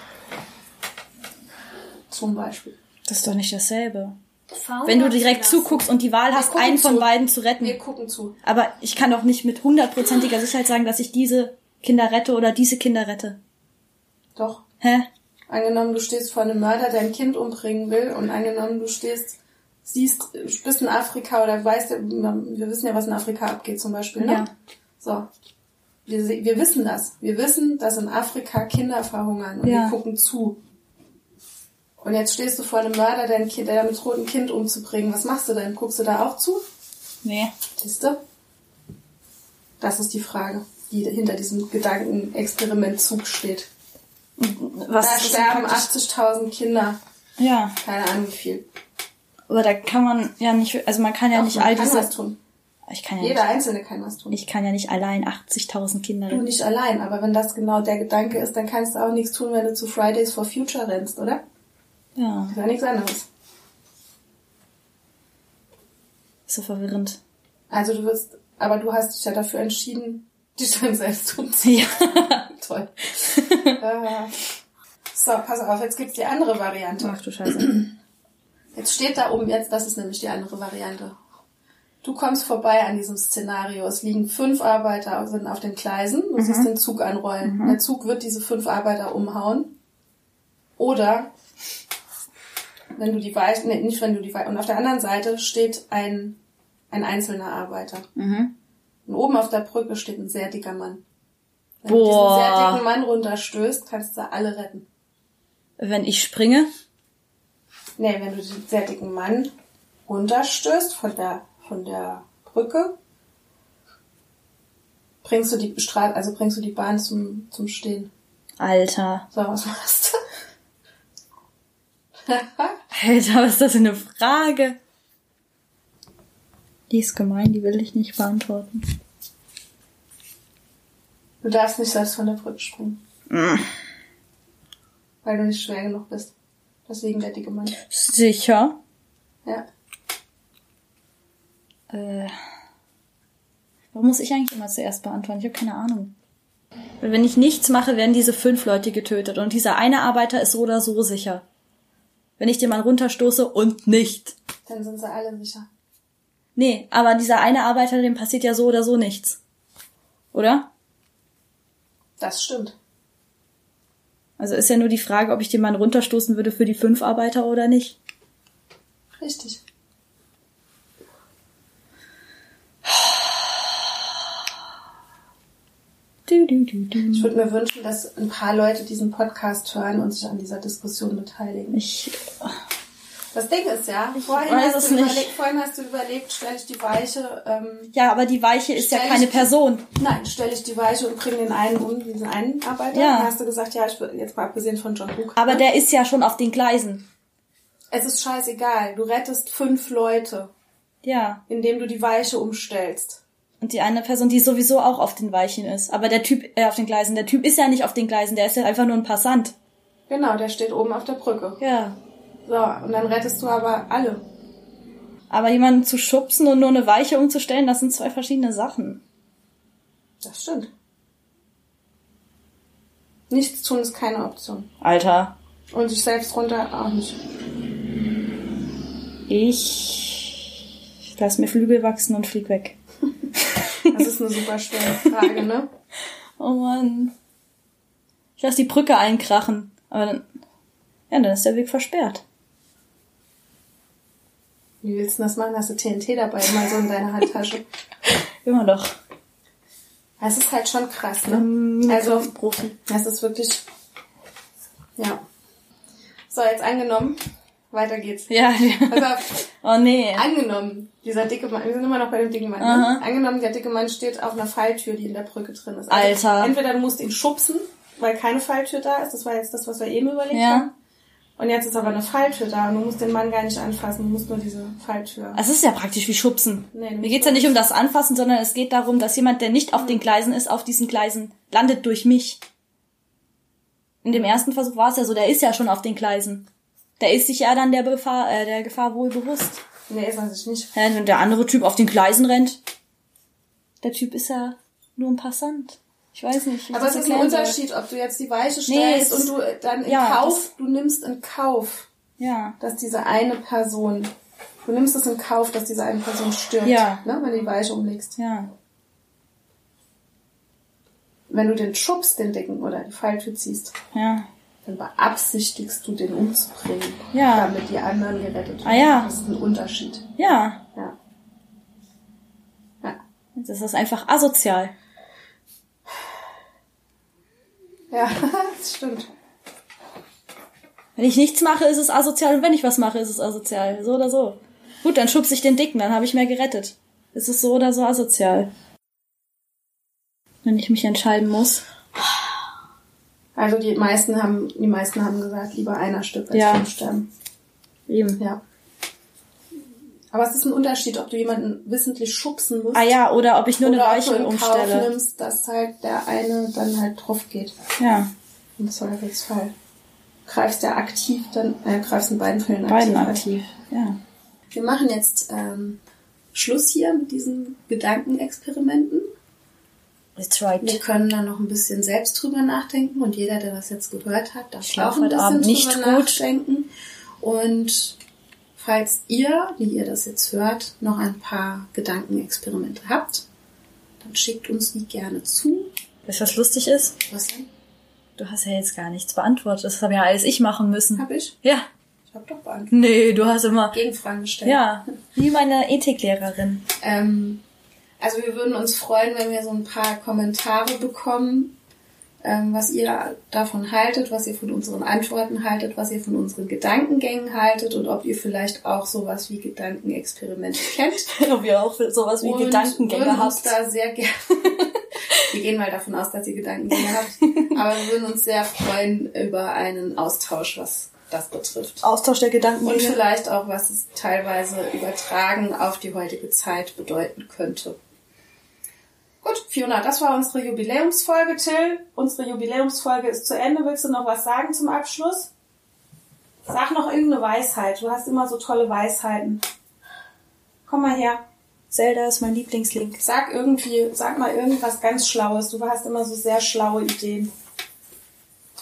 Speaker 2: Zum Beispiel.
Speaker 3: Das ist doch nicht dasselbe.
Speaker 4: Verhungern
Speaker 3: Wenn du direkt zuguckst und die Wahl hast, einen von
Speaker 2: zu.
Speaker 3: beiden zu retten.
Speaker 2: Wir gucken zu.
Speaker 3: Aber ich kann doch nicht mit hundertprozentiger Sicherheit sagen, dass ich diese Kinder rette oder diese Kinder rette.
Speaker 2: Doch.
Speaker 3: Hä?
Speaker 2: Angenommen, du stehst vor einem Mörder, der ein Kind umbringen will und angenommen, du stehst, siehst, bist in Afrika oder weißt, wir wissen ja, was in Afrika abgeht zum Beispiel, ne?
Speaker 3: Ja.
Speaker 2: So. Wir, wir wissen das. Wir wissen, dass in Afrika Kinder verhungern und
Speaker 3: Ja.
Speaker 2: wir gucken zu. Und jetzt stehst du vor einem Mörder, der, ein kind, der damit droht, ein Kind umzubringen. Was machst du denn? Guckst du da auch zu?
Speaker 3: Nee.
Speaker 2: Siehst du? Das ist die Frage, die hinter diesem Gedankenexperimentzug steht.
Speaker 3: Was
Speaker 2: Da sterben
Speaker 3: praktisch-
Speaker 2: 80.000 Kinder.
Speaker 3: Ja.
Speaker 2: Keine Ahnung wie viel.
Speaker 3: Aber da kann man ja nicht, also man kann ja
Speaker 2: Doch,
Speaker 3: nicht all diese.
Speaker 2: was tun.
Speaker 3: Ich kann ja
Speaker 2: Jeder
Speaker 3: nicht,
Speaker 2: Einzelne kann was tun.
Speaker 3: ich kann ja nicht allein 80.000 Kinder
Speaker 2: Du nicht allein, aber wenn das genau der Gedanke ist, dann kannst du auch nichts tun, wenn du zu Fridays for Future rennst, oder?
Speaker 3: Ja,
Speaker 2: Das ist ja nichts anderes.
Speaker 3: ist so verwirrend.
Speaker 2: Also du wirst, aber du hast dich ja dafür entschieden, dich dann selbst umzuziehen.
Speaker 3: Ja.
Speaker 2: Toll. Äh, so, pass auf, jetzt gibt's die andere Variante.
Speaker 3: Ach du Scheiße.
Speaker 2: Jetzt steht da oben jetzt, das ist nämlich die andere Variante. Du kommst vorbei an diesem Szenario. Es liegen fünf Arbeiter sind auf den Gleisen. Du
Speaker 3: Mhm.
Speaker 2: siehst den Zug anrollen. Der Zug wird diese fünf Arbeiter umhauen. Oder wenn du die Weiche, nee, nicht wenn du die Weiche, und auf der anderen Seite steht ein, ein einzelner Arbeiter.
Speaker 3: Mhm.
Speaker 2: Und oben auf der Brücke steht ein sehr dicker Mann. Wenn
Speaker 3: Boah.
Speaker 2: du diesen sehr dicken Mann runterstößt, kannst du alle retten.
Speaker 3: Wenn ich springe,
Speaker 2: Nee, wenn du den sehr dicken Mann runterstößt von der, von der Brücke, bringst du die Straße, also bringst du die Bahn zum, zum Stehen.
Speaker 3: Alter.
Speaker 2: So, was machst du?
Speaker 3: Alter, was ist das für eine Frage? Die ist gemein, die will ich nicht beantworten.
Speaker 2: Du darfst nicht selbst von der Brücke springen.
Speaker 3: Mm.
Speaker 2: Weil du nicht schwer genug bist. Deswegen der dicke Mann.
Speaker 3: Sicher.
Speaker 2: Ja.
Speaker 3: Äh, warum muss ich eigentlich immer zuerst beantworten? Ich habe keine Ahnung. Weil wenn ich nichts mache, werden diese fünf Leute getötet und dieser eine Arbeiter ist so oder so sicher. Wenn ich den mal runterstoße und nicht.
Speaker 2: Dann sind sie alle sicher.
Speaker 3: Nee, aber dieser eine Arbeiter, dem passiert ja so oder so nichts. Oder?
Speaker 2: Das stimmt.
Speaker 3: Also ist ja nur die Frage, ob ich den Mann runterstoßen würde für die fünf Arbeiter oder nicht.
Speaker 2: Richtig. Ich würde mir wünschen, dass ein paar Leute diesen Podcast hören und sich an dieser Diskussion beteiligen.
Speaker 3: Ich,
Speaker 2: Das Ding ist ja, vorhin, hast du überlegt, vorhin hast du überlegt, stelle ich die Weiche, ähm,
Speaker 3: ja, aber die Weiche ist ja keine
Speaker 2: ich-
Speaker 3: Person.
Speaker 2: nein, stelle ich die Weiche und bringe den einen um, diesen einen Arbeiter.
Speaker 3: Ja.
Speaker 2: Dann hast du gesagt, ja, ich will, jetzt mal abgesehen von John Hook.
Speaker 3: Aber
Speaker 2: ne?
Speaker 3: der ist ja schon auf den Gleisen.
Speaker 2: Es ist scheißegal, du rettest fünf Leute,
Speaker 3: Ja.
Speaker 2: indem du die Weiche umstellst.
Speaker 3: Und die eine Person, die sowieso auch auf den Weichen ist. Aber der Typ, äh, auf den Gleisen, der Typ ist ja nicht auf den Gleisen, der ist ja einfach nur ein Passant.
Speaker 2: Genau, der steht oben auf der Brücke.
Speaker 3: Ja.
Speaker 2: So, und dann rettest du aber alle.
Speaker 3: Aber jemanden zu schubsen und nur eine Weiche umzustellen, das sind zwei verschiedene Sachen.
Speaker 2: Das stimmt. Nichts tun ist keine Option.
Speaker 3: Alter.
Speaker 2: Und sich selbst runter auch nicht.
Speaker 3: Ich lass mir Flügel wachsen und flieg weg.
Speaker 2: Das ist eine super schwere Frage, ne?
Speaker 3: Oh Mann. Ich lass die Brücke einkrachen. Aber dann, ja, dann ist der Weg versperrt.
Speaker 2: Wie willst du das machen? Hast du TNT dabei, mal so in deiner Handtasche?
Speaker 3: Immer doch.
Speaker 2: Das ist halt schon krass, ne? Also,
Speaker 3: Profi.
Speaker 2: das ist wirklich, ja. So, jetzt angenommen. Weiter geht's.
Speaker 3: Ja, ja.
Speaker 2: Auf.
Speaker 3: Oh nee.
Speaker 2: Angenommen, dieser dicke Mann, wir sind immer noch bei dem dicken Mann, ne? Angenommen, der dicke Mann steht auf einer Falltür, die in der Brücke drin ist. Also
Speaker 3: Alter.
Speaker 2: Entweder du musst ihn schubsen, weil keine Falltür da ist, das war jetzt das, was wir eben überlegt
Speaker 3: Ja.
Speaker 2: haben. Und jetzt ist aber eine Falltür da und du musst den Mann gar nicht anfassen, du musst nur diese Falltür.
Speaker 3: Es ist ja praktisch wie Schubsen.
Speaker 2: Nee,
Speaker 3: Mir geht's ja nicht um das Anfassen, sondern es geht darum, dass jemand, der nicht auf den Gleisen ist, auf diesen Gleisen landet durch mich. In dem ersten Versuch war es ja so, der ist ja schon auf den Gleisen. Der ist sich ja dann der Gefahr, äh, der Gefahr wohl bewusst.
Speaker 2: Nee, ist er sich nicht.
Speaker 3: Ja, wenn der andere Typ auf den Gleisen rennt, der Typ ist ja nur ein Passant. Ich weiß nicht.
Speaker 2: Aber es ist ein
Speaker 3: soll.
Speaker 2: Unterschied, ob du jetzt die Weiche
Speaker 3: Nee,
Speaker 2: stellst
Speaker 3: es-
Speaker 2: und du dann in
Speaker 3: ja,
Speaker 2: Kauf, du nimmst in Kauf,
Speaker 3: Ja.
Speaker 2: dass diese eine Person, du nimmst es in Kauf, dass diese eine Person stirbt,
Speaker 3: Ja.
Speaker 2: ne, wenn du die Weiche umlegst.
Speaker 3: Ja.
Speaker 2: Wenn du den schubst, den Dicken, oder die Falltür ziehst,
Speaker 3: Ja.
Speaker 2: dann beabsichtigst du, den umzubringen,
Speaker 3: Ja.
Speaker 2: damit die anderen gerettet werden.
Speaker 3: Ah, ja.
Speaker 2: Das ist ein Unterschied.
Speaker 3: Ja.
Speaker 2: Ja. Ja.
Speaker 3: Das ist einfach asozial.
Speaker 2: Ja, das stimmt.
Speaker 3: Wenn ich nichts mache, ist es asozial und wenn ich was mache, ist es asozial. So oder so. Gut, dann schubse ich den Dicken, dann habe ich mehr gerettet. Es ist so oder so asozial. Wenn ich mich entscheiden muss.
Speaker 2: Also die meisten haben, die meisten haben gesagt, lieber einer stirbt als
Speaker 3: Ja.
Speaker 2: fünf sterben.
Speaker 3: Eben.
Speaker 2: Ja. Aber es ist ein Unterschied, ob du jemanden wissentlich schubsen musst.
Speaker 3: Ah ja, oder ob ich nur eine Weiche
Speaker 2: in Kauf
Speaker 3: umstelle.
Speaker 2: nimmst, dass halt der eine dann halt drauf geht.
Speaker 3: Ja,
Speaker 2: Im Zweifelsfall. Greifst ja aktiv, dann äh, greifst in beiden Fällen
Speaker 3: beiden
Speaker 2: aktiv.
Speaker 3: aktiv. Ja.
Speaker 2: Wir machen jetzt ähm, Schluss hier mit diesen Gedankenexperimenten. Wir
Speaker 3: right.
Speaker 2: können da noch ein bisschen selbst drüber nachdenken und jeder, der das jetzt gehört hat, darf auch ein bisschen
Speaker 3: Abend nicht
Speaker 2: drüber
Speaker 3: gut.
Speaker 2: nachdenken. Und falls ihr, wie ihr das jetzt hört, noch ein paar Gedankenexperimente habt, dann schickt uns die gerne zu.
Speaker 3: Weißt du, was lustig ist?
Speaker 2: Was denn?
Speaker 3: Du hast ja jetzt gar nichts beantwortet. Das habe ja alles ich machen müssen.
Speaker 2: Hab ich?
Speaker 3: Ja.
Speaker 2: Ich hab doch beantwortet.
Speaker 3: Nee, du hast immer.
Speaker 2: Gegenfragen gestellt.
Speaker 3: Ja. Wie meine Ethiklehrerin.
Speaker 2: Ähm, also wir würden uns freuen, wenn wir so ein paar Kommentare bekommen, ähm, was ihr davon haltet, was ihr von unseren Antworten haltet, was ihr von unseren Gedankengängen haltet und ob ihr vielleicht auch sowas wie Gedankenexperimente kennt.
Speaker 3: Ob ihr auch sowas wie
Speaker 2: Und
Speaker 3: Gedankengänge
Speaker 2: würden uns
Speaker 3: habt.
Speaker 2: da sehr gerne. wir gehen mal davon aus, dass ihr Gedankengänge habt. Aber wir würden uns sehr freuen über einen Austausch, was das betrifft.
Speaker 3: Austausch der
Speaker 2: Und
Speaker 3: Gedankengänge.
Speaker 2: vielleicht auch, was es teilweise übertragen auf die heutige Zeit bedeuten könnte. Gut, Fiona, das war unsere Jubiläumsfolge, Till. Unsere Jubiläumsfolge ist zu Ende. Willst du noch was sagen zum Abschluss? Sag noch irgendeine Weisheit. Du hast immer so tolle Weisheiten. Komm mal her.
Speaker 3: Zelda ist mein Lieblingslink.
Speaker 2: Sag irgendwie, sag mal irgendwas ganz Schlaues. Du hast immer so sehr schlaue Ideen.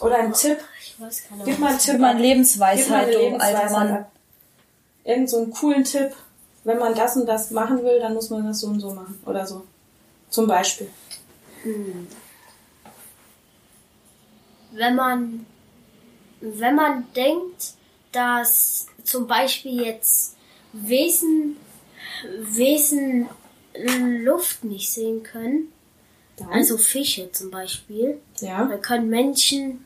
Speaker 2: Oder einen Tipp.
Speaker 4: Ich weiß keine
Speaker 2: Gib mal einen Tipp.
Speaker 3: Gib mal eine. Lebensweisheit,
Speaker 2: Gib mal eine Lebensweisheit
Speaker 3: alter Mann.
Speaker 2: Irgend so einen coolen Tipp. Wenn man das und das machen will, dann muss man das so und so machen. Oder so. Zum Beispiel.
Speaker 4: wenn man, wenn man denkt, dass zum Beispiel jetzt Wesen, Wesen Luft nicht sehen können,
Speaker 2: Dann,
Speaker 4: also Fische zum Beispiel,
Speaker 2: ja.
Speaker 4: dann können Menschen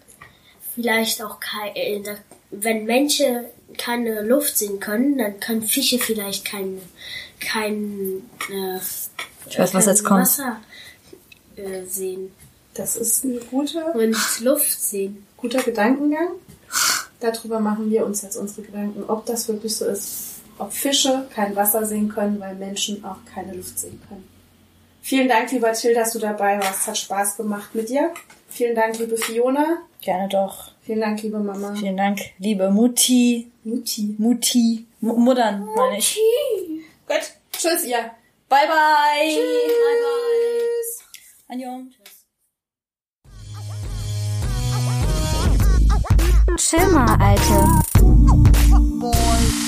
Speaker 4: vielleicht auch kein, äh, wenn Menschen keine Luft sehen können, dann können Fische vielleicht kein, kein, äh,
Speaker 3: Ich weiß, was jetzt kommt.
Speaker 4: Wasser äh, sehen
Speaker 2: Das ist ein guter,
Speaker 4: und Luft sehen.
Speaker 2: guter Gedankengang. Darüber machen wir uns jetzt unsere Gedanken, ob das wirklich so ist. Ob Fische kein Wasser sehen können, weil Menschen auch keine Luft sehen können. Vielen Dank, lieber Till, dass du dabei warst. Hat Spaß gemacht mit dir. Vielen Dank, liebe Fiona.
Speaker 3: Gerne doch.
Speaker 2: Vielen Dank, liebe Mama.
Speaker 3: Vielen Dank, liebe Mutti.
Speaker 2: Mutti.
Speaker 3: Mutti. M Muttern, meine ich.
Speaker 2: Gut. Tschüss, ihr.
Speaker 3: Bye, bye.
Speaker 2: Tschüss.
Speaker 3: Bye, bye. Tschüss.
Speaker 1: Chill mal, Alter. Boy.